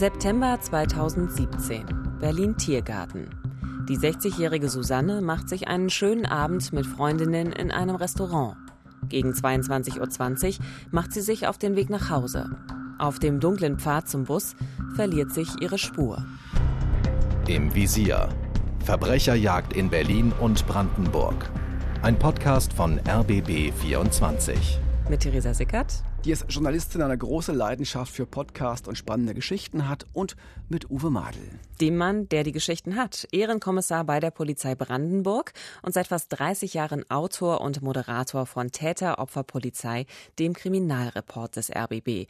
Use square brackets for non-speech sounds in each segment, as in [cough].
September 2017. Berlin Tiergarten. Die 60-jährige Susanne macht sich einen schönen Abend mit Freundinnen in einem Restaurant. Gegen 22.20 Uhr macht sie sich auf den Weg nach Hause. Auf dem dunklen Pfad zum Bus verliert sich ihre Spur. Im Visier. Verbrecherjagd in Berlin und Brandenburg. Ein Podcast von RBB 24. Mit Theresa Sickert die als Journalistin eine große Leidenschaft für Podcast und spannende Geschichten hat und mit Uwe Madel. Dem Mann, der die Geschichten hat, Ehrenkommissar bei der Polizei Brandenburg und seit fast 30 Jahren Autor und Moderator von Täter Opfer Polizei, dem Kriminalreport des RBB.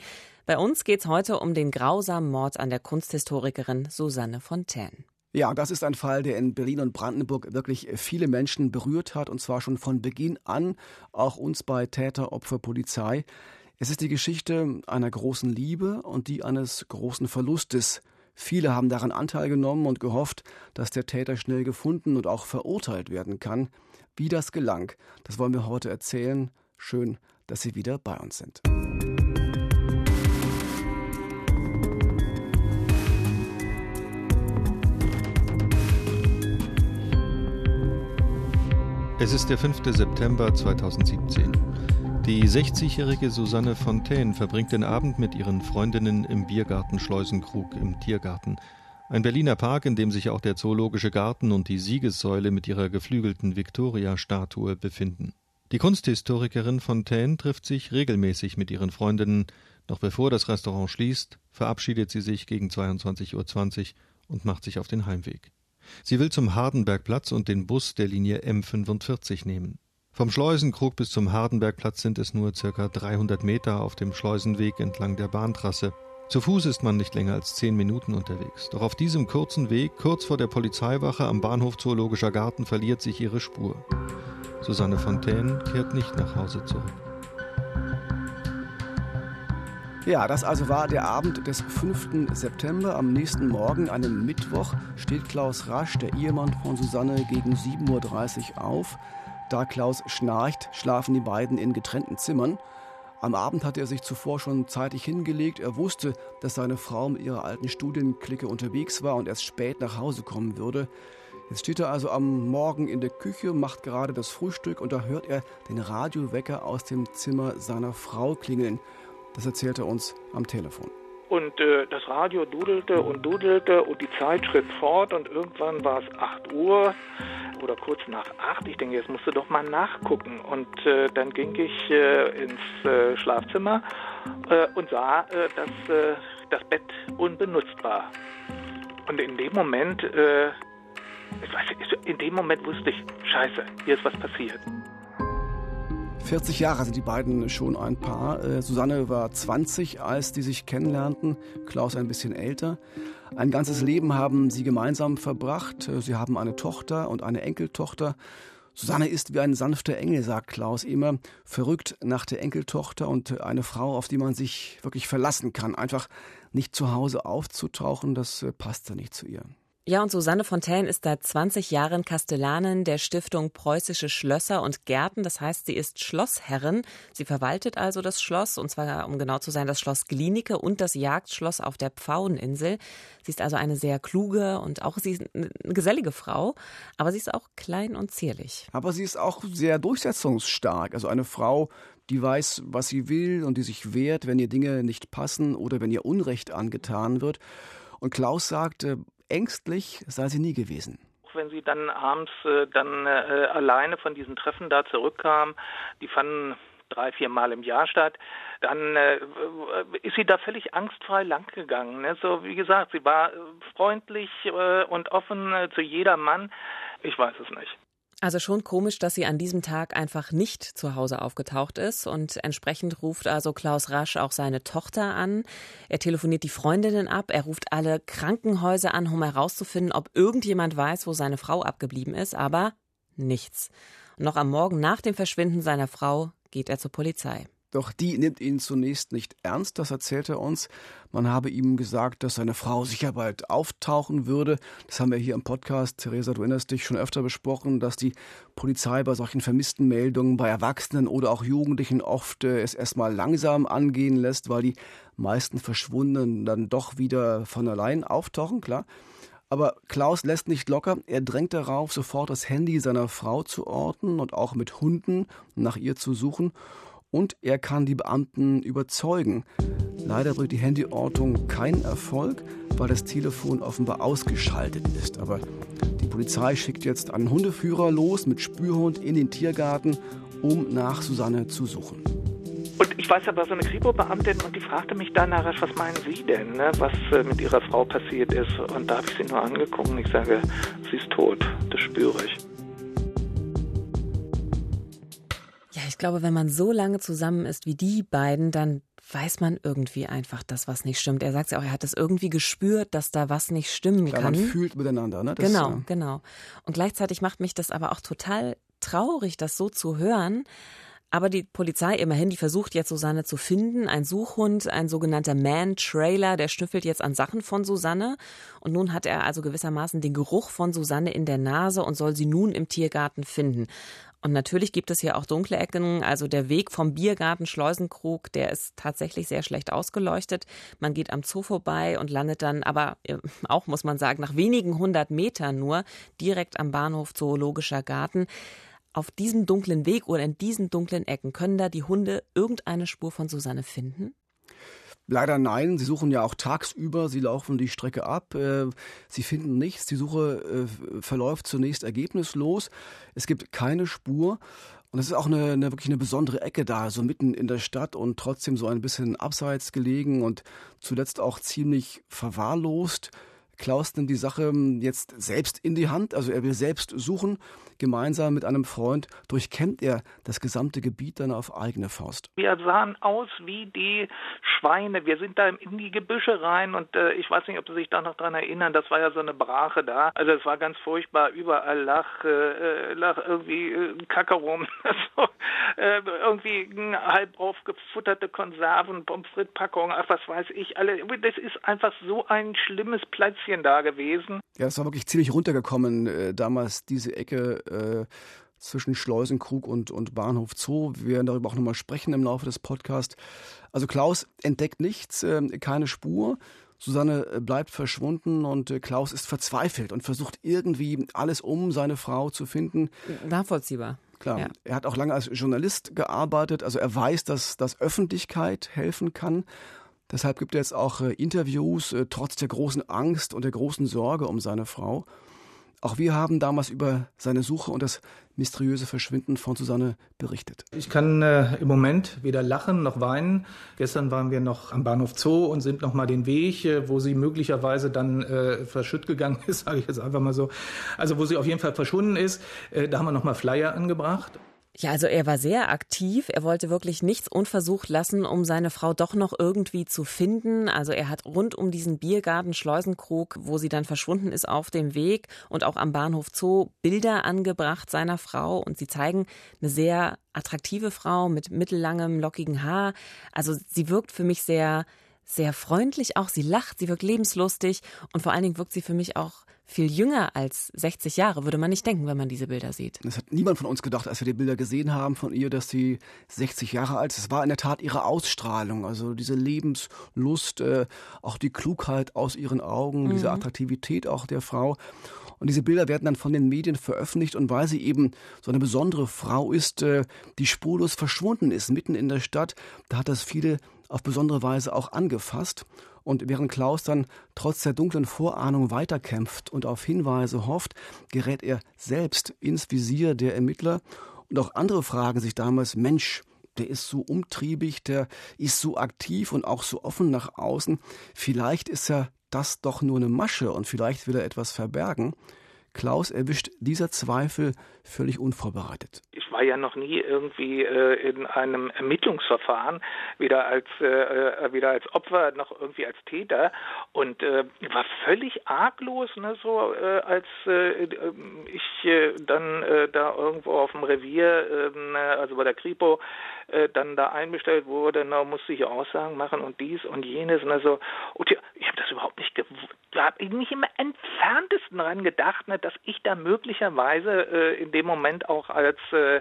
Bei uns geht es heute um den grausamen Mord an der Kunsthistorikerin Susanne Fontaine. Ja, das ist ein Fall, der in Berlin und Brandenburg wirklich viele Menschen berührt hat, und zwar schon von Beginn an, auch uns bei Täter, Opfer, Polizei. Es ist die Geschichte einer großen Liebe und die eines großen Verlustes. Viele haben daran Anteil genommen und gehofft, dass der Täter schnell gefunden und auch verurteilt werden kann. Wie das gelang, das wollen wir heute erzählen. Schön, dass Sie wieder bei uns sind. Es ist der 5. September 2017. Die 60-jährige Susanne Fontaine verbringt den Abend mit ihren Freundinnen im Biergarten Schleusenkrug im Tiergarten. Ein Berliner Park, in dem sich auch der Zoologische Garten und die Siegessäule mit ihrer geflügelten Victoria-Statue befinden. Die Kunsthistorikerin Fontaine trifft sich regelmäßig mit ihren Freundinnen. Noch bevor das Restaurant schließt, verabschiedet sie sich gegen 22.20 Uhr und macht sich auf den Heimweg. Sie will zum Hardenbergplatz und den Bus der Linie M45 nehmen. Vom Schleusenkrug bis zum Hardenbergplatz sind es nur circa 300 Meter auf dem Schleusenweg entlang der Bahntrasse. Zu Fuß ist man nicht länger als zehn Minuten unterwegs. Doch auf diesem kurzen Weg, kurz vor der Polizeiwache am Bahnhof Zoologischer Garten, verliert sich ihre Spur. Susanne Fontaine kehrt nicht nach Hause zurück. Ja, das also war der Abend des 5. September. Am nächsten Morgen, einem Mittwoch, steht Klaus Rasch, der Ehemann von Susanne, gegen 7.30 Uhr auf. Da Klaus schnarcht, schlafen die beiden in getrennten Zimmern. Am Abend hatte er sich zuvor schon zeitig hingelegt. Er wusste, dass seine Frau mit ihrer alten Studienklicke unterwegs war und erst spät nach Hause kommen würde. Jetzt steht er also am Morgen in der Küche, macht gerade das Frühstück und da hört er den Radiowecker aus dem Zimmer seiner Frau klingeln. Das erzählt er uns am Telefon. Und äh, das Radio dudelte und dudelte und die Zeit schritt fort und irgendwann war es 8 Uhr oder kurz nach 8. Ich denke, jetzt musst du doch mal nachgucken. Und äh, dann ging ich äh, ins äh, Schlafzimmer äh, und sah, äh, dass das Bett unbenutzt war. Und in dem Moment, ich weiß, in dem Moment wusste ich, scheiße, hier ist was passiert. 40 Jahre sind die beiden schon ein Paar. Äh, Susanne war 20, als die sich kennenlernten, Klaus ein bisschen älter. Ein ganzes Leben haben sie gemeinsam verbracht. Äh, sie haben eine Tochter und eine Enkeltochter. Susanne ist wie ein sanfter Engel, sagt Klaus immer, verrückt nach der Enkeltochter und eine Frau, auf die man sich wirklich verlassen kann. Einfach nicht zu Hause aufzutauchen, das äh, passt ja nicht zu ihr. Ja, und Susanne Fontaine ist seit 20 Jahren Kastellanin der Stiftung Preußische Schlösser und Gärten. Das heißt, sie ist Schlossherrin. Sie verwaltet also das Schloss, und zwar, um genau zu sein, das Schloss Glienicke und das Jagdschloss auf der Pfaueninsel. Sie ist also eine sehr kluge und auch sie ist eine gesellige Frau, aber sie ist auch klein und zierlich. Aber sie ist auch sehr durchsetzungsstark. Also eine Frau, die weiß, was sie will und die sich wehrt, wenn ihr Dinge nicht passen oder wenn ihr Unrecht angetan wird. Und Klaus sagt, ängstlich sei sie nie gewesen wenn sie dann abends äh, dann äh, alleine von diesen Treffen da zurückkam, die fanden drei, vier Mal im Jahr statt, dann äh, ist sie da völlig angstfrei langgegangen. Ne? So wie gesagt, sie war freundlich äh, und offen äh, zu jedermann. Ich weiß es nicht. Also schon komisch, dass sie an diesem Tag einfach nicht zu Hause aufgetaucht ist und entsprechend ruft also Klaus Rasch auch seine Tochter an. Er telefoniert die Freundinnen ab, er ruft alle Krankenhäuser an, um herauszufinden, ob irgendjemand weiß, wo seine Frau abgeblieben ist, aber nichts. Noch am Morgen nach dem Verschwinden seiner Frau geht er zur Polizei. Doch die nimmt ihn zunächst nicht ernst, das erzählt er uns. Man habe ihm gesagt, dass seine Frau sicher bald auftauchen würde. Das haben wir hier im Podcast, Theresa, du erinnerst dich, schon öfter besprochen, dass die Polizei bei solchen vermissten Meldungen bei Erwachsenen oder auch Jugendlichen oft äh, es erstmal langsam angehen lässt, weil die meisten Verschwundenen dann doch wieder von allein auftauchen, klar. Aber Klaus lässt nicht locker. Er drängt darauf, sofort das Handy seiner Frau zu orten und auch mit Hunden nach ihr zu suchen und er kann die Beamten überzeugen. Leider bringt die Handyortung keinen Erfolg, weil das Telefon offenbar ausgeschaltet ist. Aber die Polizei schickt jetzt einen Hundeführer los mit Spürhund in den Tiergarten, um nach Susanne zu suchen. Und ich weiß, war so eine Kripo-Beamtin und die fragte mich danach, was meinen Sie denn, ne, was äh, mit Ihrer Frau passiert ist? Und da habe ich sie nur angeguckt und ich sage, sie ist tot, das spüre ich. Glaube, wenn man so lange zusammen ist wie die beiden, dann weiß man irgendwie einfach, dass was nicht stimmt. Er sagt ja auch, er hat es irgendwie gespürt, dass da was nicht stimmen Klar, kann. Man fühlt miteinander, ne? Das, genau, äh, genau. Und gleichzeitig macht mich das aber auch total traurig, das so zu hören. Aber die Polizei immerhin, die versucht jetzt Susanne zu finden. Ein Suchhund, ein sogenannter Man-Trailer, der schnüffelt jetzt an Sachen von Susanne. Und nun hat er also gewissermaßen den Geruch von Susanne in der Nase und soll sie nun im Tiergarten finden. Und natürlich gibt es hier auch dunkle Ecken. Also der Weg vom Biergarten Schleusenkrug, der ist tatsächlich sehr schlecht ausgeleuchtet. Man geht am Zoo vorbei und landet dann aber äh, auch, muss man sagen, nach wenigen hundert Metern nur direkt am Bahnhof Zoologischer Garten. Auf diesem dunklen Weg oder in diesen dunklen Ecken können da die Hunde irgendeine Spur von Susanne finden? Leider nein. Sie suchen ja auch tagsüber. Sie laufen die Strecke ab. Äh, sie finden nichts. Die Suche äh, verläuft zunächst ergebnislos. Es gibt keine Spur. Und es ist auch eine, eine, wirklich eine besondere Ecke da, so mitten in der Stadt und trotzdem so ein bisschen abseits gelegen und zuletzt auch ziemlich verwahrlost. Klaus nimmt die Sache jetzt selbst in die Hand, also er will selbst suchen. Gemeinsam mit einem Freund durchkämmt er das gesamte Gebiet dann auf eigene Faust. Wir sahen aus wie die Schweine. Wir sind da in die Gebüsche rein und äh, ich weiß nicht, ob Sie sich da noch dran erinnern, das war ja so eine Brache da. Also es war ganz furchtbar, überall lag, äh, lag irgendwie äh, Kacke rum. [laughs] so, äh, irgendwie halb aufgefutterte Konserven, Pommes frites Packungen, ach was weiß ich. Alle, das ist einfach so ein schlimmes Plätzchen da gewesen. Ja, es war wirklich ziemlich runtergekommen, äh, damals diese Ecke äh, zwischen Schleusenkrug und, und Bahnhof Zoo. Wir werden darüber auch nochmal sprechen im Laufe des Podcasts. Also Klaus entdeckt nichts, äh, keine Spur. Susanne äh, bleibt verschwunden und äh, Klaus ist verzweifelt und versucht irgendwie alles um seine Frau zu finden. Nachvollziehbar. Klar, Ja. er hat auch lange als Journalist gearbeitet, also er weiß, dass, dass Öffentlichkeit helfen kann. Deshalb gibt er jetzt auch äh, Interviews, äh, trotz der großen Angst und der großen Sorge um seine Frau. Auch wir haben damals über seine Suche und das mysteriöse Verschwinden von Susanne berichtet. Ich kann äh, im Moment weder lachen noch weinen. Gestern waren wir noch am Bahnhof Zoo und sind noch mal den Weg, äh, wo sie möglicherweise dann äh, verschütt gegangen [laughs] ist, sage ich jetzt einfach mal so. Also wo sie auf jeden Fall verschwunden ist. Äh, da haben wir noch mal Flyer angebracht. Ja, also er war sehr aktiv. Er wollte wirklich nichts unversucht lassen, um seine Frau doch noch irgendwie zu finden. Also er hat rund um diesen Biergarten Schleusenkrug, wo sie dann verschwunden ist, auf dem Weg und auch am Bahnhof Zoo Bilder angebracht seiner Frau. Und sie zeigen eine sehr attraktive Frau mit mittellangem, lockigen Haar. Also sie wirkt für mich sehr, sehr freundlich auch. Sie lacht, sie wirkt lebenslustig und vor allen Dingen wirkt sie für mich auch viel jünger als 60 Jahre, würde man nicht denken, wenn man diese Bilder sieht. Das hat niemand von uns gedacht, als wir die Bilder gesehen haben von ihr, dass sie 60 Jahre alt ist. Es war in der Tat ihre Ausstrahlung, also diese Lebenslust, äh, auch die Klugheit aus ihren Augen, diese Attraktivität auch der Frau. Und diese Bilder werden dann von den Medien veröffentlicht und weil sie eben so eine besondere Frau ist, äh, die spurlos verschwunden ist, mitten in der Stadt, da hat das viele auf besondere Weise auch angefasst. Und während Klaus dann trotz der dunklen Vorahnung weiterkämpft und auf Hinweise hofft, gerät er selbst ins Visier der Ermittler. Und auch andere fragen sich damals, Mensch, der ist so umtriebig, der ist so aktiv und auch so offen nach außen. Vielleicht ist ja das doch nur eine Masche und vielleicht will er etwas verbergen. Klaus erwischt dieser Zweifel völlig unvorbereitet. Ich war ja noch nie irgendwie äh, in einem Ermittlungsverfahren, weder als äh, äh weder als Opfer noch irgendwie als Täter und äh, war völlig arglos, ne, so äh, als äh, ich dann da irgendwo auf dem Revier, ähm, also bei der Kripo, dann da einbestellt wurde, na, musste ich Aussagen machen und dies und jenes und also und ja, ich habe das überhaupt nicht gewusst, habe ich nicht im entferntesten dran gedacht, ne, dass ich da möglicherweise äh, in dem Moment auch als, äh,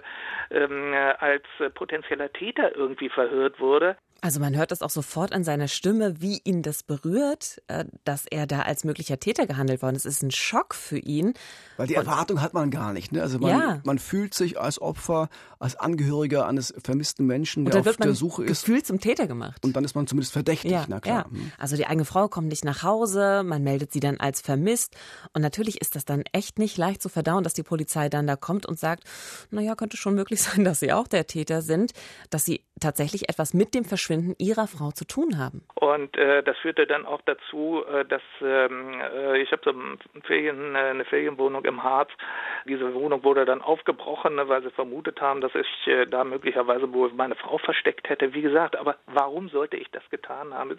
ähm, als potenzieller Täter irgendwie verhört wurde. Also man hört das auch sofort an seiner Stimme, wie ihn das berührt, äh, dass er da als möglicher Täter gehandelt worden ist. Es ist ein Schock für ihn. Weil die Erwartung hat man gar nicht. Ne? Also man, ja. man fühlt sich als Opfer, als Angehöriger eines vermissten Menschen, der auf der Suche ist. Gefühlt zum Täter gemacht. Und dann ist man zumindest verdächtig. Ja, na klar. Ja. Hm. Also die eigene Frau kommt nicht nach Hause, man meldet sie dann als vermisst. Und natürlich ist das dann echt nicht leicht zu verdauen, dass die Polizei dann da kommt und sagt, naja, könnte schon möglich [laughs] sein, dass sie auch der Täter sind, dass sie tatsächlich etwas mit dem Verschwinden ihrer Frau zu tun haben. Und äh, das führte dann auch dazu, äh, dass ähm, äh, ich habe so Ferien, äh, eine Ferienwohnung im Harz. Diese Wohnung wurde dann aufgebrochen, ne, weil sie vermutet haben, dass ich äh, da möglicherweise wohl meine Frau versteckt hätte. Wie gesagt, aber warum sollte ich das getan haben?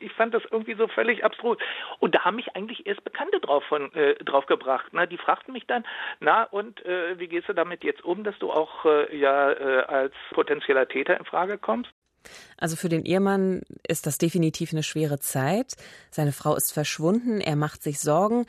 Ich fand das irgendwie so völlig abstrus. Und da haben mich eigentlich erst Bekannte drauf, von, drauf gebracht. Ne? Die fragten mich dann, na und wie gehst du damit jetzt um, dass du auch ja als potenzieller Täter in Frage kommst? Also für den Ehemann ist das definitiv eine schwere Zeit. Seine Frau ist verschwunden, er macht sich Sorgen.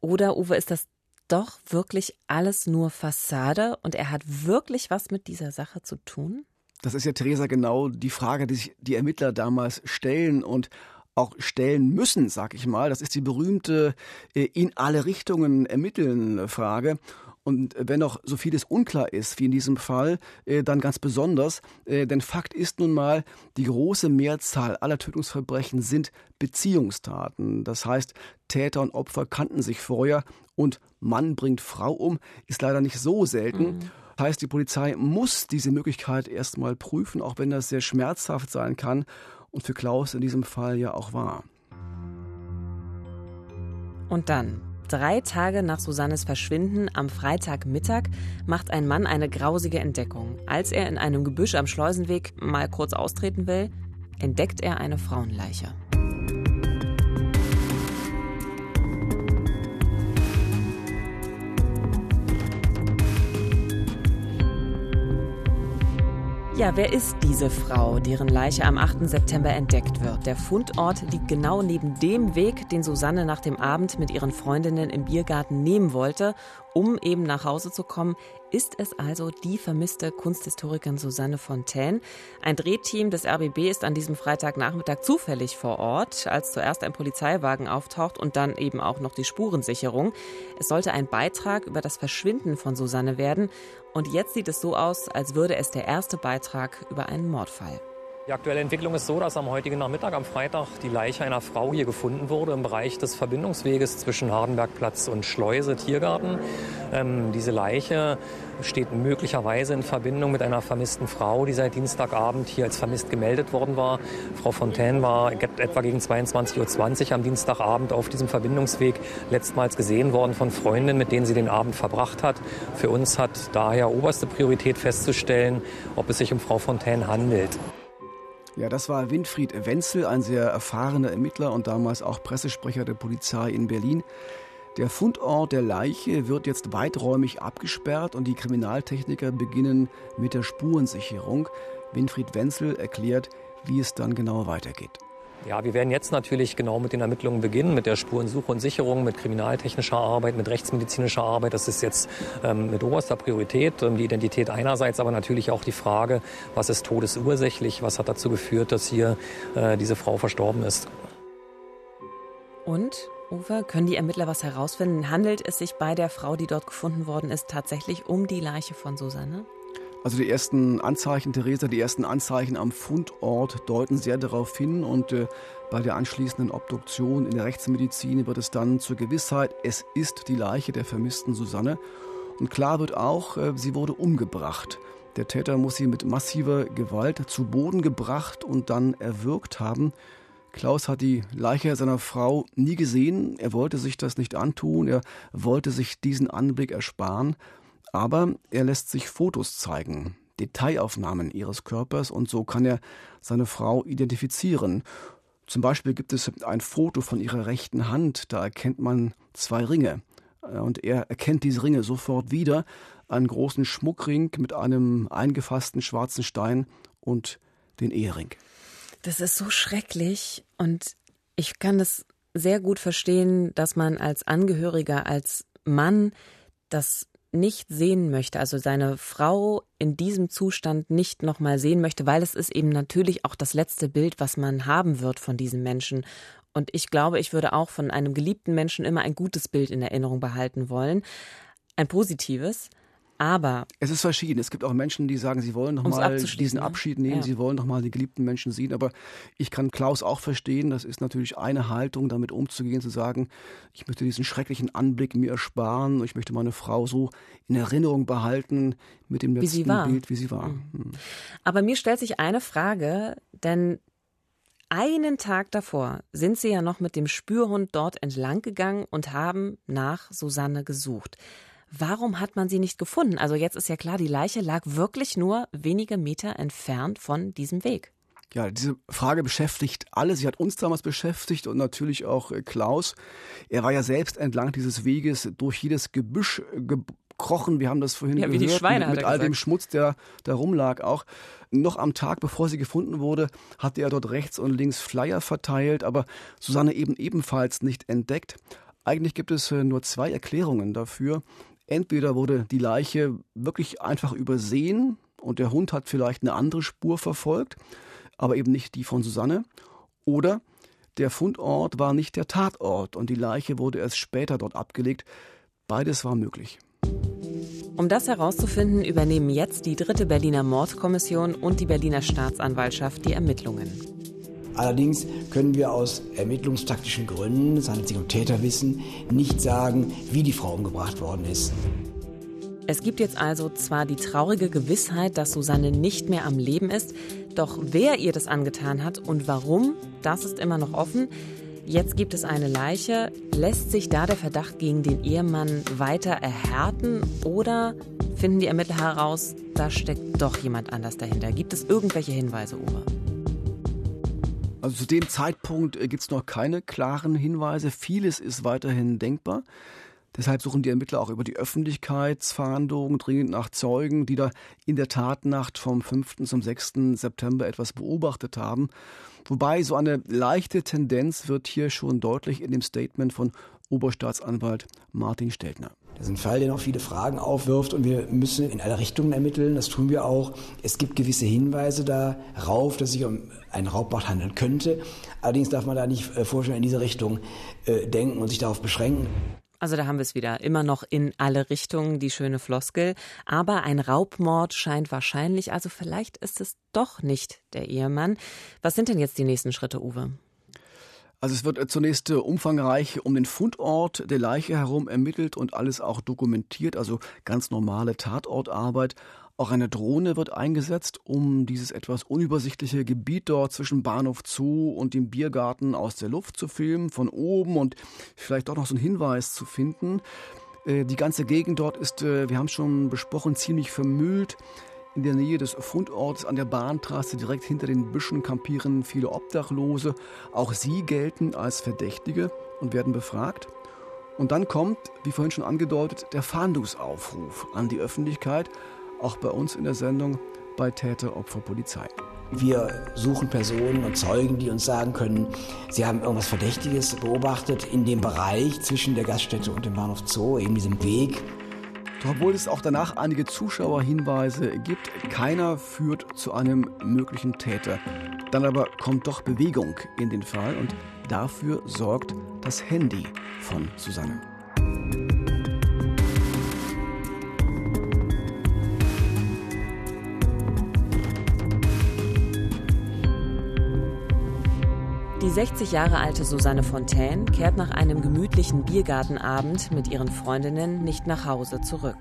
Oder, Uwe, ist das doch wirklich alles nur Fassade und er hat wirklich was mit dieser Sache zu tun? Das ist ja, Theresa, genau die Frage, die sich die Ermittler damals stellen und auch stellen müssen, sag ich mal. Das ist die berühmte äh, in alle Richtungen ermitteln Frage. Und wenn noch so vieles unklar ist, wie in diesem Fall, äh, dann ganz besonders, äh, denn Fakt ist nun mal, die große Mehrzahl aller Tötungsverbrechen sind Beziehungstaten. Das heißt, Täter und Opfer kannten sich vorher und Mann bringt Frau um, ist leider nicht so selten. Mhm. Das heißt, die Polizei muss diese Möglichkeit erstmal prüfen, auch wenn das sehr schmerzhaft sein kann und für Klaus in diesem Fall ja auch war. Und dann Drei Tage nach Susannes Verschwinden am Freitagmittag macht ein Mann eine grausige Entdeckung. Als er in einem Gebüsch am Schleusenweg mal kurz austreten will, entdeckt er eine Frauenleiche. Ja, wer ist diese Frau, deren Leiche am 8. September entdeckt wird? Der Fundort liegt genau neben dem Weg, den Susanne nach dem Abend mit ihren Freundinnen im Biergarten nehmen wollte um eben nach Hause zu kommen, ist es also die vermisste Kunsthistorikerin Susanne Fontaine. Ein Drehteam des RBB ist an diesem Freitagnachmittag zufällig vor Ort, als zuerst ein Polizeiwagen auftaucht und dann eben auch noch die Spurensicherung. Es sollte ein Beitrag über das Verschwinden von Susanne werden. Und jetzt sieht es so aus, als würde es der erste Beitrag über einen Mordfall. Die aktuelle Entwicklung ist so, dass am heutigen Nachmittag, am Freitag, die Leiche einer Frau hier gefunden wurde im Bereich des Verbindungsweges zwischen Hardenbergplatz und Schleuse Tiergarten. Ähm, diese Leiche steht möglicherweise in Verbindung mit einer vermissten Frau, die seit Dienstagabend hier als vermisst gemeldet worden war. Frau Fontaine war etwa gegen 22.20 Uhr am Dienstagabend auf diesem Verbindungsweg letztmals gesehen worden von Freundinnen, mit denen sie den Abend verbracht hat. Für uns hat daher oberste Priorität festzustellen, ob es sich um Frau Fontaine handelt. Ja, das war Winfried Wenzel, ein sehr erfahrener Ermittler und damals auch Pressesprecher der Polizei in Berlin. Der Fundort der Leiche wird jetzt weiträumig abgesperrt und die Kriminaltechniker beginnen mit der Spurensicherung. Winfried Wenzel erklärt, wie es dann genau weitergeht. Ja, wir werden jetzt natürlich genau mit den Ermittlungen beginnen, mit der Spurensuche und Sicherung, mit kriminaltechnischer Arbeit, mit rechtsmedizinischer Arbeit. Das ist jetzt ähm, mit oberster Priorität. Ähm, die Identität einerseits, aber natürlich auch die Frage, was ist todesursächlich, was hat dazu geführt, dass hier äh, diese Frau verstorben ist. Und, Uwe, können die Ermittler was herausfinden? Handelt es sich bei der Frau, die dort gefunden worden ist, tatsächlich um die Leiche von Susanne? Also die ersten Anzeichen, Theresa, die ersten Anzeichen am Fundort deuten sehr darauf hin und äh, bei der anschließenden Obduktion in der Rechtsmedizin wird es dann zur Gewissheit, es ist die Leiche der vermissten Susanne. Und klar wird auch, äh, sie wurde umgebracht. Der Täter muss sie mit massiver Gewalt zu Boden gebracht und dann erwürgt haben. Klaus hat die Leiche seiner Frau nie gesehen. Er wollte sich das nicht antun. Er wollte sich diesen Anblick ersparen. Aber er lässt sich Fotos zeigen, Detailaufnahmen ihres Körpers und so kann er seine Frau identifizieren. Zum Beispiel gibt es ein Foto von ihrer rechten Hand, da erkennt man zwei Ringe. Und er erkennt diese Ringe sofort wieder, einen großen Schmuckring mit einem eingefassten schwarzen Stein und den Ehering. Das ist so schrecklich und ich kann das sehr gut verstehen, dass man als Angehöriger, als Mann das nicht sehen möchte, also seine Frau in diesem Zustand nicht nochmal sehen möchte, weil es ist eben natürlich auch das letzte Bild, was man haben wird von diesem Menschen. Und ich glaube, ich würde auch von einem geliebten Menschen immer ein gutes Bild in Erinnerung behalten wollen. Ein positives. Aber es ist verschieden. Es gibt auch Menschen, die sagen, sie wollen noch mal diesen ne? Abschied nehmen, ja. sie wollen noch mal die geliebten Menschen sehen. Aber ich kann Klaus auch verstehen. Das ist natürlich eine Haltung, damit umzugehen, zu sagen, ich möchte diesen schrecklichen Anblick mir ersparen. Ich möchte meine Frau so in Erinnerung behalten mit dem letzten Bild, wie sie war. Mhm. Hm. Aber mir stellt sich eine Frage, denn einen Tag davor sind sie ja noch mit dem Spürhund dort entlang gegangen und haben nach Susanne gesucht. Warum hat man sie nicht gefunden? Also jetzt ist ja klar, die Leiche lag wirklich nur wenige Meter entfernt von diesem Weg. Ja, diese Frage beschäftigt alle. Sie hat uns damals beschäftigt und natürlich auch äh, Klaus. Er war ja selbst entlang dieses Weges durch jedes Gebüsch äh, gekrochen. Wir haben das vorhin ja, gehört. Wie die Schweine, mit, mit all dem Schmutz, der da rumlag auch. Noch am Tag, bevor sie gefunden wurde, hatte er dort rechts und links Flyer verteilt, aber Susanne eben ebenfalls nicht entdeckt. Eigentlich gibt es äh, nur zwei Erklärungen dafür. Entweder wurde die Leiche wirklich einfach übersehen und der Hund hat vielleicht eine andere Spur verfolgt, aber eben nicht die von Susanne. Oder der Fundort war nicht der Tatort und die Leiche wurde erst später dort abgelegt. Beides war möglich. Um das herauszufinden, übernehmen jetzt die dritte Berliner Mordkommission und die Berliner Staatsanwaltschaft die Ermittlungen. Allerdings können wir aus ermittlungstaktischen Gründen, es handelt sich um Täterwissen, nicht sagen, wie die Frau umgebracht worden ist. Es gibt jetzt also zwar die traurige Gewissheit, dass Susanne nicht mehr am Leben ist, doch wer ihr das angetan hat und warum, das ist immer noch offen. Jetzt gibt es eine Leiche. Lässt sich da der Verdacht gegen den Ehemann weiter erhärten oder finden die Ermittler heraus, da steckt doch jemand anders dahinter? Gibt es irgendwelche Hinweise, Uwe? Also zu dem Zeitpunkt äh, gibt es noch keine klaren Hinweise. Vieles ist weiterhin denkbar. Deshalb suchen die Ermittler auch über die Öffentlichkeitsfahndung dringend nach Zeugen, die da in der Tatnacht vom 5. zum 6. September etwas beobachtet haben. Wobei so eine leichte Tendenz wird hier schon deutlich in dem Statement von Oberstaatsanwalt Martin Steltner. Das ist ein Fall, der noch viele Fragen aufwirft und wir müssen in alle Richtungen ermitteln. Das tun wir auch. Es gibt gewisse Hinweise darauf, dass sich um einen Raubmord handeln könnte. Allerdings darf man da nicht äh, vorstellen in diese Richtung äh, denken und sich darauf beschränken. Also da haben wir es wieder. Immer noch in alle Richtungen die schöne Floskel. Aber ein Raubmord scheint wahrscheinlich. Also vielleicht ist es doch nicht der Ehemann. Was sind denn jetzt die nächsten Schritte, Uwe? Also es wird äh, zunächst äh, umfangreich um den Fundort der Leiche herum ermittelt und alles auch dokumentiert, also ganz normale Tatortarbeit. Auch eine Drohne wird eingesetzt, um dieses etwas unübersichtliche Gebiet dort zwischen Bahnhof Zoo und dem Biergarten aus der Luft zu filmen, von oben und vielleicht auch noch so einen Hinweis zu finden. Äh, die ganze Gegend dort ist, wir haben es schon besprochen, ziemlich vermüllt. In der Nähe des Fundorts an der Bahntrasse direkt hinter den Büschen kampieren viele Obdachlose. Auch sie gelten als Verdächtige und werden befragt. Und dann kommt, wie vorhin schon angedeutet, der Fahndungsaufruf an die Öffentlichkeit, auch bei uns in der Sendung bei Täter, Opfer, Polizei. Wir suchen Personen und Zeugen, die uns sagen können, sie haben irgendwas Verdächtiges beobachtet in dem Bereich zwischen der Gaststätte und dem Bahnhof Zoo, eben diesem Weg. Obwohl es auch danach einige Zuschauerhinweise gibt, keiner führt zu einem möglichen Täter. Dann aber kommt doch Bewegung in den Fall und dafür sorgt das Handy von Susanne. Die 60 Jahre alte Susanne Fontaine kehrt nach einem gemütlichen Biergartenabend mit ihren Freundinnen nicht nach Hause zurück.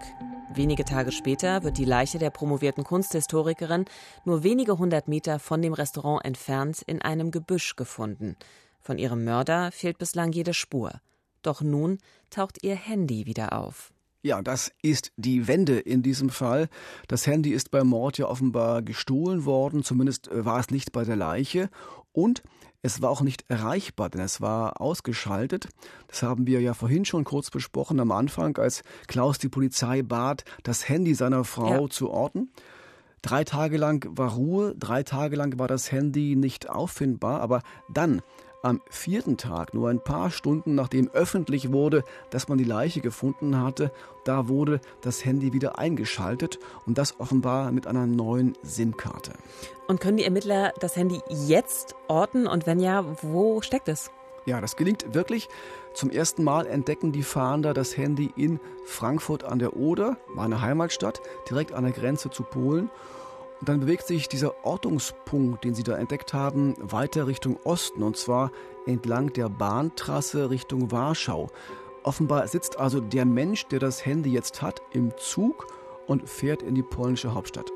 wenige Tage später wird die Leiche der promovierten Kunsthistorikerin nur wenige hundert Meter von dem Restaurant entfernt in einem Gebüsch gefunden. Von ihrem Mörder fehlt bislang jede Spur. Doch nun taucht ihr Handy wieder auf. Ja, das ist die Wende in diesem Fall. Das Handy ist beim Mord ja offenbar gestohlen worden, zumindest äh, war es nicht bei der Leiche. Und es war auch nicht erreichbar, denn es war ausgeschaltet. Das haben wir ja vorhin schon kurz besprochen am Anfang, als Klaus die Polizei bat, das Handy seiner Frau ja. zu orten. Drei Tage lang war Ruhe, drei Tage lang war das Handy nicht auffindbar, aber dann am vierten Tag, nur ein paar Stunden nachdem öffentlich wurde, dass man die Leiche gefunden hatte, da wurde das Handy wieder eingeschaltet und das offenbar mit einer neuen SIM-Karte. Und können die Ermittler das Handy jetzt orten und wenn ja, wo steckt es? Ja, das gelingt wirklich. Zum ersten Mal entdecken die Fahnder das Handy in Frankfurt an der Oder, meine Heimatstadt, direkt an der Grenze zu Polen. Dann bewegt sich dieser Ortungspunkt, den Sie da entdeckt haben, weiter Richtung Osten und zwar entlang der Bahntrasse Richtung Warschau. Offenbar sitzt also der Mensch, der das Handy jetzt hat, im Zug und fährt in die polnische Hauptstadt.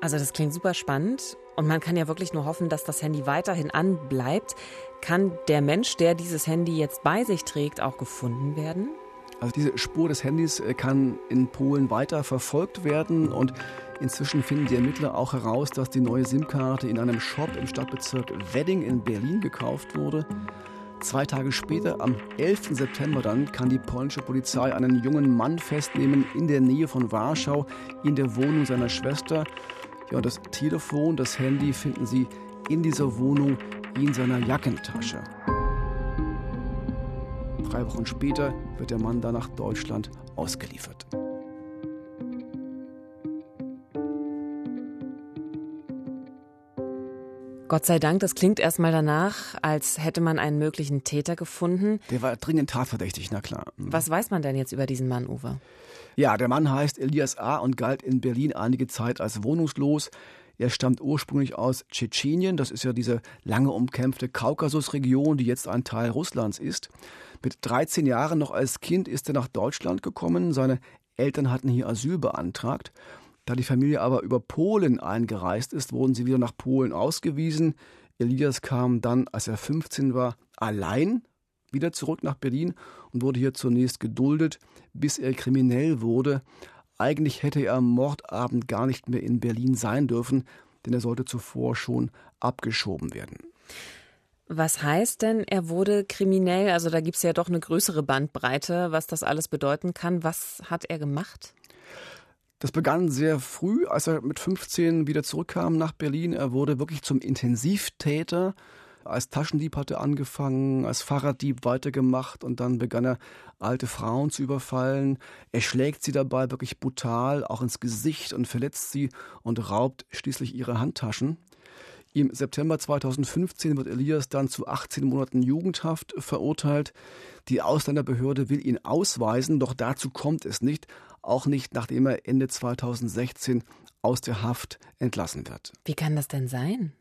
Also das klingt super spannend und man kann ja wirklich nur hoffen, dass das Handy weiterhin anbleibt. Kann der Mensch, der dieses Handy jetzt bei sich trägt, auch gefunden werden? Also diese Spur des Handys äh, kann in Polen weiter verfolgt werden und inzwischen finden die Ermittler auch heraus, dass die neue SIM-Karte in einem Shop im Stadtbezirk Wedding in Berlin gekauft wurde. Zwei Tage später, am 11. September dann, kann die polnische Polizei einen jungen Mann festnehmen in der Nähe von Warschau in der Wohnung seiner Schwester. Ja, das Telefon, das Handy finden sie in dieser Wohnung in seiner Jackentasche. Drei Wochen später wird der Mann dann nach Deutschland ausgeliefert. Gott sei Dank, das klingt erstmal danach, als hätte man einen möglichen Täter gefunden. Der war dringend tatverdächtig, na klar. Mhm. Was weiß man denn jetzt über diesen Mann, Uwe? Ja, der Mann heißt Elias A. und galt in Berlin einige Zeit als wohnungslos. Er stammt ursprünglich aus Tschetschenien, das ist ja diese lange umkämpfte Kaukasusregion, die jetzt ein Teil Russlands ist. Mit 13 Jahren noch als Kind ist er nach Deutschland gekommen. Seine Eltern hatten hier Asyl beantragt. Da die Familie aber über Polen eingereist ist, wurden sie wieder nach Polen ausgewiesen. Elias kam dann, als er 15 war, allein wieder zurück nach Berlin und wurde hier zunächst geduldet, bis er kriminell wurde. Eigentlich hätte er am Mordabend gar nicht mehr in Berlin sein dürfen, denn er sollte zuvor schon abgeschoben werden. Was heißt denn, er wurde kriminell? Also da gibt es ja doch eine größere Bandbreite, was das alles bedeuten kann. Was hat er gemacht? Das begann sehr früh, als er mit 15 wieder zurückkam nach Berlin. Er wurde wirklich zum Intensivtäter. Als Taschendieb hat er angefangen, als Fahrraddieb weitergemacht und dann begann er alte Frauen zu überfallen. Er schlägt sie dabei wirklich brutal, auch ins Gesicht und verletzt sie und raubt schließlich ihre Handtaschen. Im September 2015 wird Elias dann zu 18 Monaten Jugendhaft verurteilt. Die Ausländerbehörde will ihn ausweisen, doch dazu kommt es nicht, auch nicht nachdem er Ende 2016 aus der Haft entlassen wird. Wie kann das denn sein?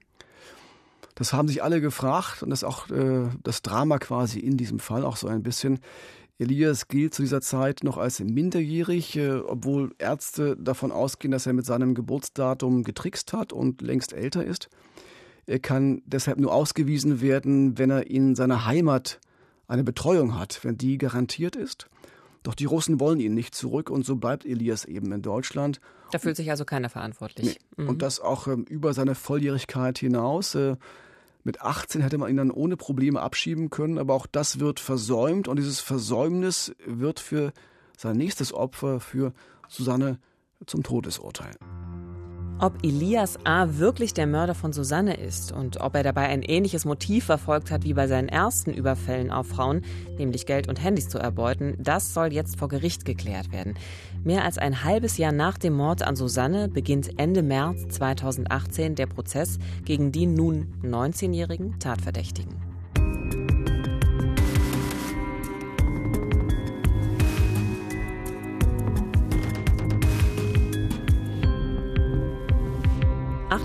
Das haben sich alle gefragt und das ist auch äh, das Drama quasi in diesem Fall auch so ein bisschen. Elias gilt zu dieser Zeit noch als minderjährig, äh, obwohl Ärzte davon ausgehen, dass er mit seinem Geburtsdatum getrickst hat und längst älter ist. Er kann deshalb nur ausgewiesen werden, wenn er in seiner Heimat eine Betreuung hat, wenn die garantiert ist. Doch die Russen wollen ihn nicht zurück und so bleibt Elias eben in Deutschland. Da fühlt sich also keiner verantwortlich. Nee. Mhm. Und das auch ähm, über seine Volljährigkeit hinaus. Äh, mit 18 hätte man ihn dann ohne Probleme abschieben können, aber auch das wird versäumt und dieses Versäumnis wird für sein nächstes Opfer, für Susanne, zum Todesurteil. Ob Elias A. wirklich der Mörder von Susanne ist und ob er dabei ein ähnliches Motiv verfolgt hat wie bei seinen ersten Überfällen auf Frauen, nämlich Geld und Handys zu erbeuten, das soll jetzt vor Gericht geklärt werden. Mehr als ein halbes Jahr nach dem Mord an Susanne beginnt Ende März 2018 der Prozess gegen die nun 19-jährigen Tatverdächtigen.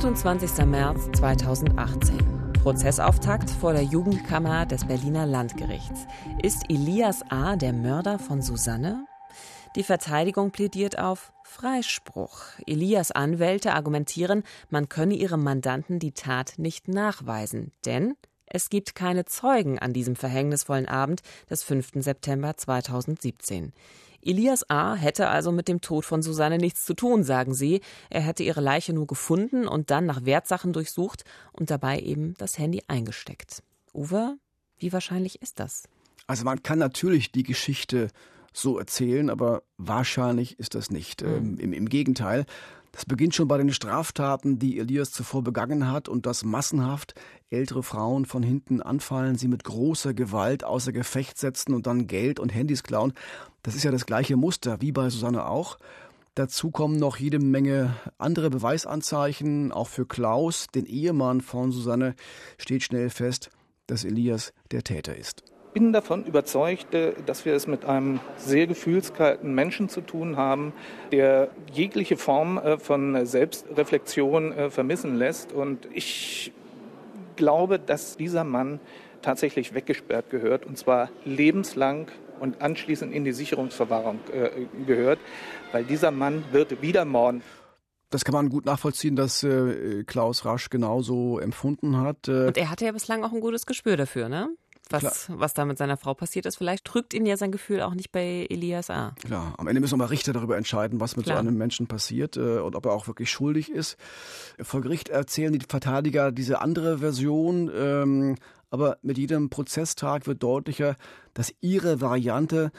28. März 2018. Prozessauftakt vor der Jugendkammer des Berliner Landgerichts. Ist Elias A. der Mörder von Susanne? Die Verteidigung plädiert auf Freispruch. Elias Anwälte argumentieren, man könne ihrem Mandanten die Tat nicht nachweisen, denn es gibt keine Zeugen an diesem verhängnisvollen Abend des 5. September 2017. Elias A. hätte also mit dem Tod von Susanne nichts zu tun, sagen sie. Er hätte ihre Leiche nur gefunden und dann nach Wertsachen durchsucht und dabei eben das Handy eingesteckt. Uwe, wie wahrscheinlich ist das? Also man kann natürlich die Geschichte so erzählen, aber wahrscheinlich ist das nicht. Mhm. Ähm, im, Im Gegenteil. Das beginnt schon bei den Straftaten, die Elias zuvor begangen hat und dass massenhaft ältere Frauen von hinten anfallen, sie mit großer Gewalt außer Gefecht setzen und dann Geld und Handys klauen. Das ist ja das gleiche Muster wie bei Susanne auch. Dazu kommen noch jede Menge andere Beweisanzeichen. Auch für Klaus, den Ehemann von Susanne, steht schnell fest, dass Elias der Täter ist bin davon überzeugt, äh, dass wir es mit einem sehr gefühlskalten Menschen zu tun haben, der jegliche Form äh, von Selbstreflexion äh, vermissen lässt. Und ich glaube, dass dieser Mann tatsächlich weggesperrt gehört, und zwar lebenslang und anschließend in die Sicherungsverwahrung gehört, weil dieser Mann wird wieder morden. Das kann man gut nachvollziehen, dass äh, Klaus Rasch genauso empfunden hat. Äh und er hatte ja bislang auch ein gutes Gespür dafür, ne? Was, was da mit seiner Frau passiert ist. Vielleicht trügt ihn ja sein Gefühl auch nicht bei Elias A. Klar, am Ende müssen wir Richter darüber entscheiden, was mit Klar. so einem Menschen passiert äh, und ob er auch wirklich schuldig ist. Vor Gericht erzählen die Verteidiger diese andere Version, ähm, aber mit jedem Prozesstag wird deutlicher, dass ihre Variante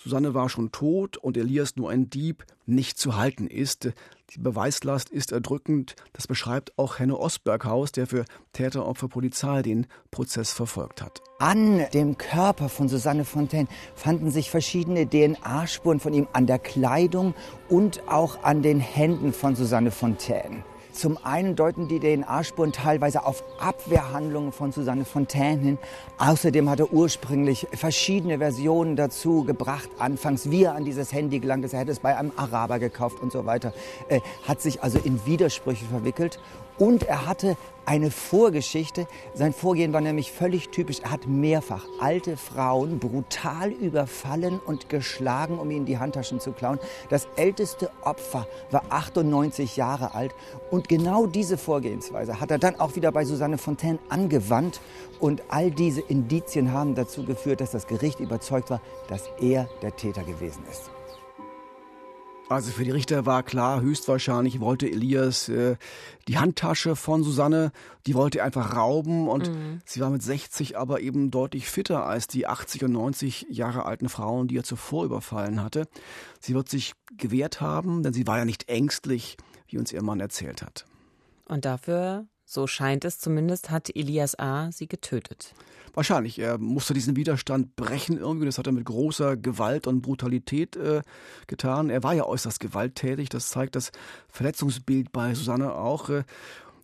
Susanne war schon tot und Elias nur ein Dieb, nicht zu halten ist. Die Beweislast ist erdrückend. Das beschreibt auch Henno Osberghaus, der für Täteropfer Polizei den Prozess verfolgt hat. An dem Körper von Susanne Fontaine fanden sich verschiedene DNA-Spuren von ihm an der Kleidung und auch an den Händen von Susanne Fontaine. Zum einen deuten die DNA-Spuren teilweise auf Abwehrhandlungen von Susanne Fontaine hin. Außerdem hat er ursprünglich verschiedene Versionen dazu gebracht. Anfangs, wie er an dieses Handy gelangt ist, er hätte es bei einem Araber gekauft und so weiter. Äh, hat sich also in Widersprüche verwickelt. Und er hatte eine Vorgeschichte. Sein Vorgehen war nämlich völlig typisch. Er hat mehrfach alte Frauen brutal überfallen und geschlagen, um ihnen die Handtaschen zu klauen. Das älteste Opfer war 98 Jahre alt. Und genau diese Vorgehensweise hat er dann auch wieder bei Susanne Fontaine angewandt. Und all diese Indizien haben dazu geführt, dass das Gericht überzeugt war, dass er der Täter gewesen ist. Also für die Richter war klar, höchstwahrscheinlich wollte Elias äh, die Handtasche von Susanne, die wollte er einfach rauben und mhm. sie war mit 60 aber eben deutlich fitter als die 80 und 90 Jahre alten Frauen, die er zuvor überfallen hatte. Sie wird sich gewehrt haben, denn sie war ja nicht ängstlich, wie uns ihr Mann erzählt hat. Und dafür, so scheint es zumindest, hat Elias A. sie getötet. Wahrscheinlich. Er musste diesen Widerstand brechen irgendwie. Das hat er mit großer Gewalt und Brutalität äh, getan. Er war ja äußerst gewalttätig. Das zeigt das Verletzungsbild bei Susanne auch. Äh,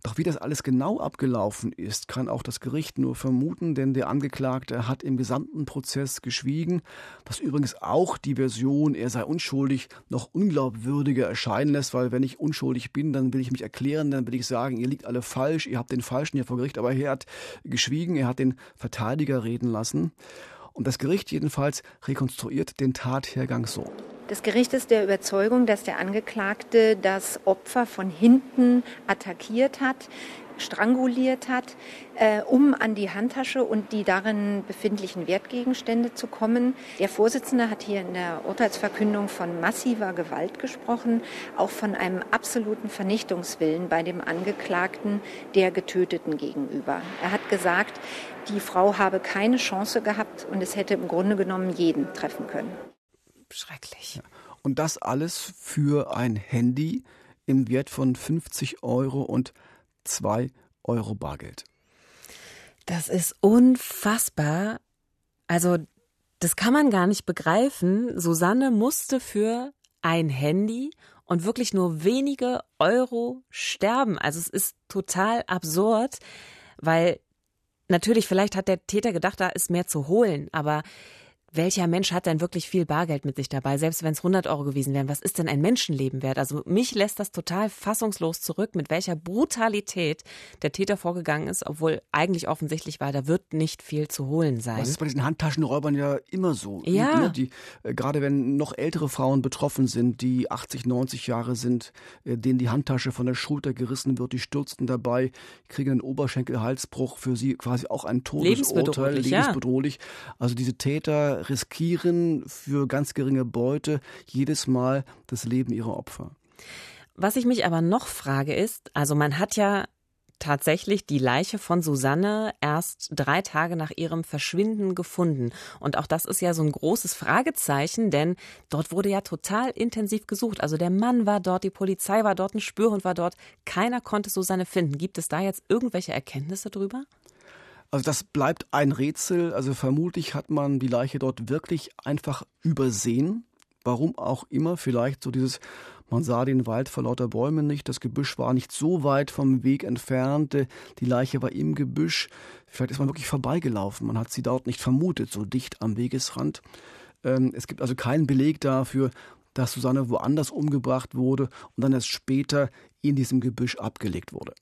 doch wie das alles genau abgelaufen ist, kann auch das Gericht nur vermuten, denn der Angeklagte hat im gesamten Prozess geschwiegen, was übrigens auch die Version, er sei unschuldig, noch unglaubwürdiger erscheinen lässt, weil wenn ich unschuldig bin, dann will ich mich erklären, dann will ich sagen, ihr liegt alle falsch, ihr habt den Falschen hier vor Gericht, aber er hat geschwiegen, er hat den Verteidiger reden lassen. Und das Gericht jedenfalls rekonstruiert den Tathergang so. Das Gericht ist der Überzeugung, dass der Angeklagte das Opfer von hinten attackiert hat, stranguliert hat, äh, um an die Handtasche und die darin befindlichen Wertgegenstände zu kommen. Der Vorsitzende hat hier in der Urteilsverkündung von massiver Gewalt gesprochen, auch von einem absoluten Vernichtungswillen bei dem Angeklagten der Getöteten gegenüber. Er hat gesagt, die Frau habe keine Chance gehabt und es hätte im Grunde genommen jeden treffen können. Schrecklich. Und das alles für ein Handy im Wert von 50 Euro und 2 Euro Bargeld. Das ist unfassbar. Also, das kann man gar nicht begreifen. Susanne musste für ein Handy und wirklich nur wenige Euro sterben. Also es ist total absurd, weil natürlich vielleicht hat der Täter gedacht, da ist mehr zu holen, aber welcher Mensch hat denn wirklich viel Bargeld mit sich dabei, selbst wenn es 100 Euro gewesen wären? Was ist denn ein Menschenleben wert? Also mich lässt das total fassungslos zurück, mit welcher Brutalität der Täter vorgegangen ist, obwohl eigentlich offensichtlich war, da wird nicht viel zu holen sein. Das ist bei diesen Handtaschenräubern ja immer so. Ja. Ne? Die, äh, gerade wenn noch ältere Frauen betroffen sind, die 80, 90 Jahre sind, äh, denen die Handtasche von der Schulter gerissen wird, die stürzten dabei, kriegen einen Oberschenkelhalsbruch, für sie quasi auch ein Todesurteil, lebensbedrohlich. lebensbedrohlich. Ja. Also diese Täter riskieren für ganz geringe Beute jedes Mal das Leben ihrer Opfer. Was ich mich aber noch frage ist, also man hat ja tatsächlich die Leiche von Susanne erst drei Tage nach ihrem Verschwinden gefunden. Und auch das ist ja so ein großes Fragezeichen, denn dort wurde ja total intensiv gesucht. Also der Mann war dort, die Polizei war dort, ein Spürhund war dort. Keiner konnte Susanne finden. Gibt es da jetzt irgendwelche Erkenntnisse drüber? Also das bleibt ein Rätsel. Also vermutlich hat man die Leiche dort wirklich einfach übersehen. Warum auch immer. Vielleicht so dieses, man sah den Wald vor lauter Bäumen nicht. Das Gebüsch war nicht so weit vom Weg entfernt. Die Leiche war im Gebüsch. Vielleicht ist man wirklich vorbeigelaufen. Man hat sie dort nicht vermutet, so dicht am Wegesrand. Ähm, es gibt also keinen Beleg dafür, dass Susanne woanders umgebracht wurde und dann erst später in diesem Gebüsch abgelegt wurde.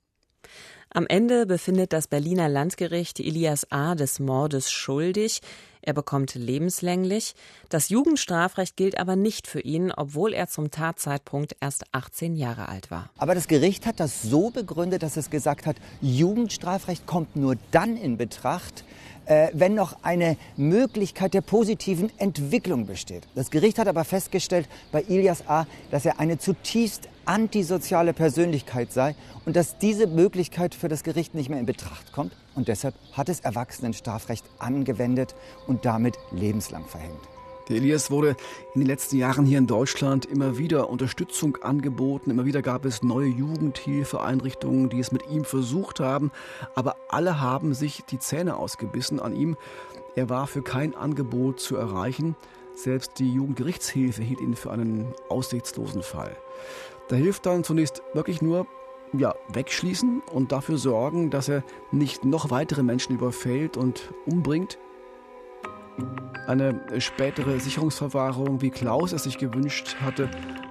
Am Ende befindet das Berliner Landgericht Elias A. des Mordes schuldig. Er bekommt lebenslänglich. Das Jugendstrafrecht gilt aber nicht für ihn, obwohl er zum Tatzeitpunkt erst 18 Jahre alt war. Aber das Gericht hat das so begründet, dass es gesagt hat, Jugendstrafrecht kommt nur dann in Betracht, äh, wenn noch eine Möglichkeit der positiven Entwicklung besteht. Das Gericht hat aber festgestellt bei Ilias A., dass er eine zutiefst antisoziale Persönlichkeit sei und dass diese Möglichkeit für das Gericht nicht mehr in Betracht kommt. Und deshalb hat es Erwachsenenstrafrecht angewendet und damit lebenslang verhängt. Der Elias wurde in den letzten Jahren hier in Deutschland immer wieder Unterstützung angeboten. Immer wieder gab es neue Jugendhilfeeinrichtungen, die es mit ihm versucht haben. Aber alle haben sich die Zähne ausgebissen an ihm. Er war für kein Angebot zu erreichen. Selbst die Jugendgerichtshilfe hielt ihn für einen aussichtslosen Fall. Da hilft dann zunächst wirklich nur ja, wegschließen und dafür sorgen, dass er nicht noch weitere Menschen überfällt und umbringt. Eine spätere Sicherungsverwahrung, wie Klaus es sich gewünscht hatte,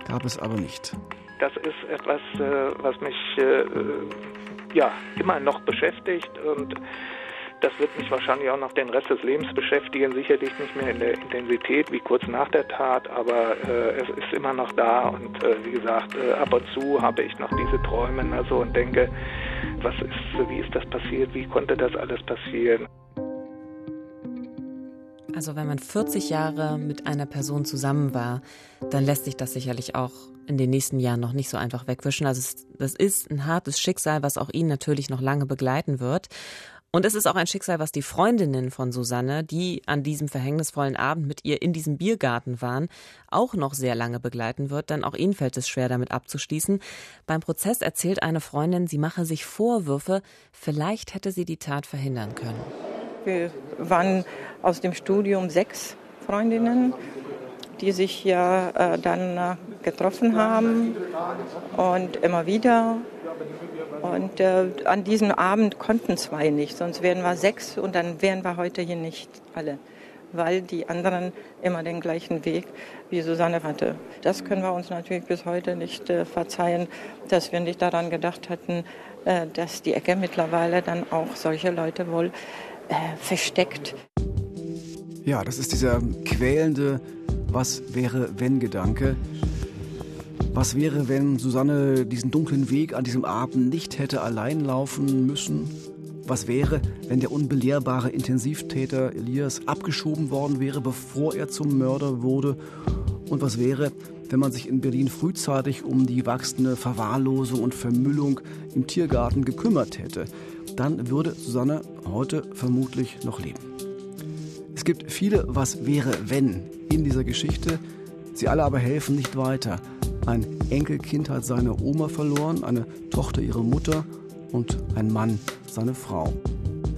gab es aber nicht. Das ist etwas, äh, was mich äh, ja immer noch beschäftigt und das wird mich wahrscheinlich auch noch den Rest des Lebens beschäftigen. Sicherlich nicht mehr in der Intensität wie kurz nach der Tat, aber äh, es ist immer noch da. Und äh, wie gesagt, äh, ab und zu habe ich noch diese Träume also, und denke, was ist, wie ist das passiert? Wie konnte das alles passieren? Also wenn man 40 Jahre mit einer Person zusammen war, dann lässt sich das sicherlich auch in den nächsten Jahren noch nicht so einfach wegwischen. Also das ist ein hartes Schicksal, was auch ihn natürlich noch lange begleiten wird. Und es ist auch ein Schicksal, was die Freundinnen von Susanne, die an diesem verhängnisvollen Abend mit ihr in diesem Biergarten waren, auch noch sehr lange begleiten wird, denn auch ihnen fällt es schwer, damit abzuschließen. Beim Prozess erzählt eine Freundin, sie mache sich Vorwürfe, vielleicht hätte sie die Tat verhindern können. Wir waren aus dem Studium sechs Freundinnen, die sich ja äh, dann äh, getroffen haben und immer wieder und äh, an diesem Abend konnten zwei nicht, sonst wären wir sechs und dann wären wir heute hier nicht alle, weil die anderen immer den gleichen Weg wie Susanne hatte. Das können wir uns natürlich bis heute nicht äh, verzeihen, dass wir nicht daran gedacht hatten, äh, dass die Ecke mittlerweile dann auch solche Leute wohl äh, versteckt. Ja, das ist dieser quälende Was wäre wenn Gedanke. Was wäre, wenn Susanne diesen dunklen Weg an diesem Abend nicht hätte allein laufen müssen? Was wäre, wenn der unbelehrbare Intensivtäter Elias abgeschoben worden wäre, bevor er zum Mörder wurde? Und was wäre, wenn man sich in Berlin frühzeitig um die wachsende Verwahrlosung und Vermüllung im Tiergarten gekümmert hätte? Dann würde Susanne heute vermutlich noch leben. Es gibt viele Was wäre wenn in dieser Geschichte. Sie alle aber helfen nicht weiter. Ein Enkelkind hat seine Oma verloren, eine Tochter ihre Mutter und ein Mann seine Frau.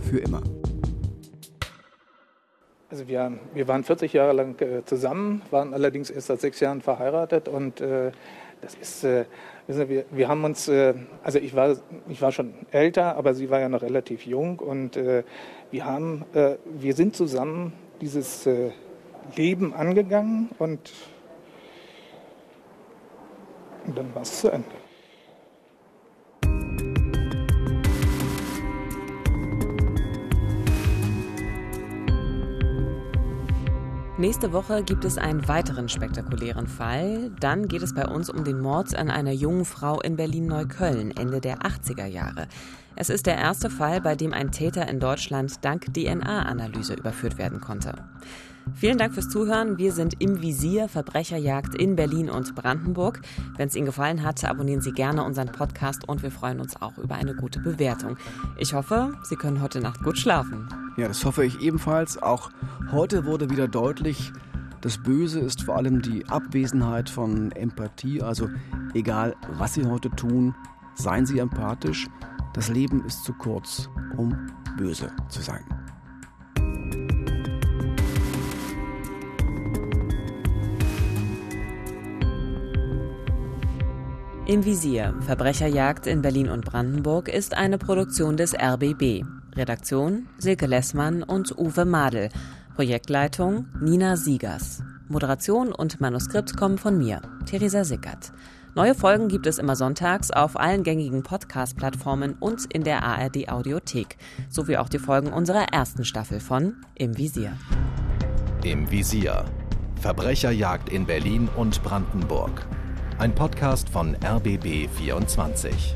Für immer. Also wir, wir waren 40 Jahre lang äh, zusammen, waren allerdings erst seit sechs Jahren verheiratet und äh, das ist, äh, wir, wir haben uns, äh, also ich war, ich war schon älter, aber sie war ja noch relativ jung und äh, wir haben, äh, wir sind zusammen dieses Leben angegangen und, und dann war es zu Ende. Nächste Woche gibt es einen weiteren spektakulären Fall. Dann geht es bei uns um den Mord an einer jungen Frau in Berlin-Neukölln Ende der 80er Jahre. Es ist der erste Fall, bei dem ein Täter in Deutschland dank DNA-Analyse überführt werden konnte. Vielen Dank fürs Zuhören. Wir sind im Visier Verbrecherjagd in Berlin und Brandenburg. Wenn es Ihnen gefallen hat, abonnieren Sie gerne unseren Podcast und wir freuen uns auch über eine gute Bewertung. Ich hoffe, Sie können heute Nacht gut schlafen. Ja, das hoffe ich ebenfalls. Auch heute wurde wieder deutlich, das Böse ist vor allem die Abwesenheit von Empathie. Also egal, was Sie heute tun, seien Sie empathisch. Das Leben ist zu kurz, um böse zu sein. Im Visier Verbrecherjagd in Berlin und Brandenburg ist eine Produktion des RBB. Redaktion Silke Lessmann und Uwe Madel. Projektleitung Nina Siegers. Moderation und Manuskript kommen von mir, Theresa Sickert. Neue Folgen gibt es immer sonntags auf allen gängigen Podcast-Plattformen und in der ARD Audiothek, sowie auch die Folgen unserer ersten Staffel von Im Visier. Im Visier. Verbrecherjagd in Berlin und Brandenburg. Ein Podcast von RBB 24.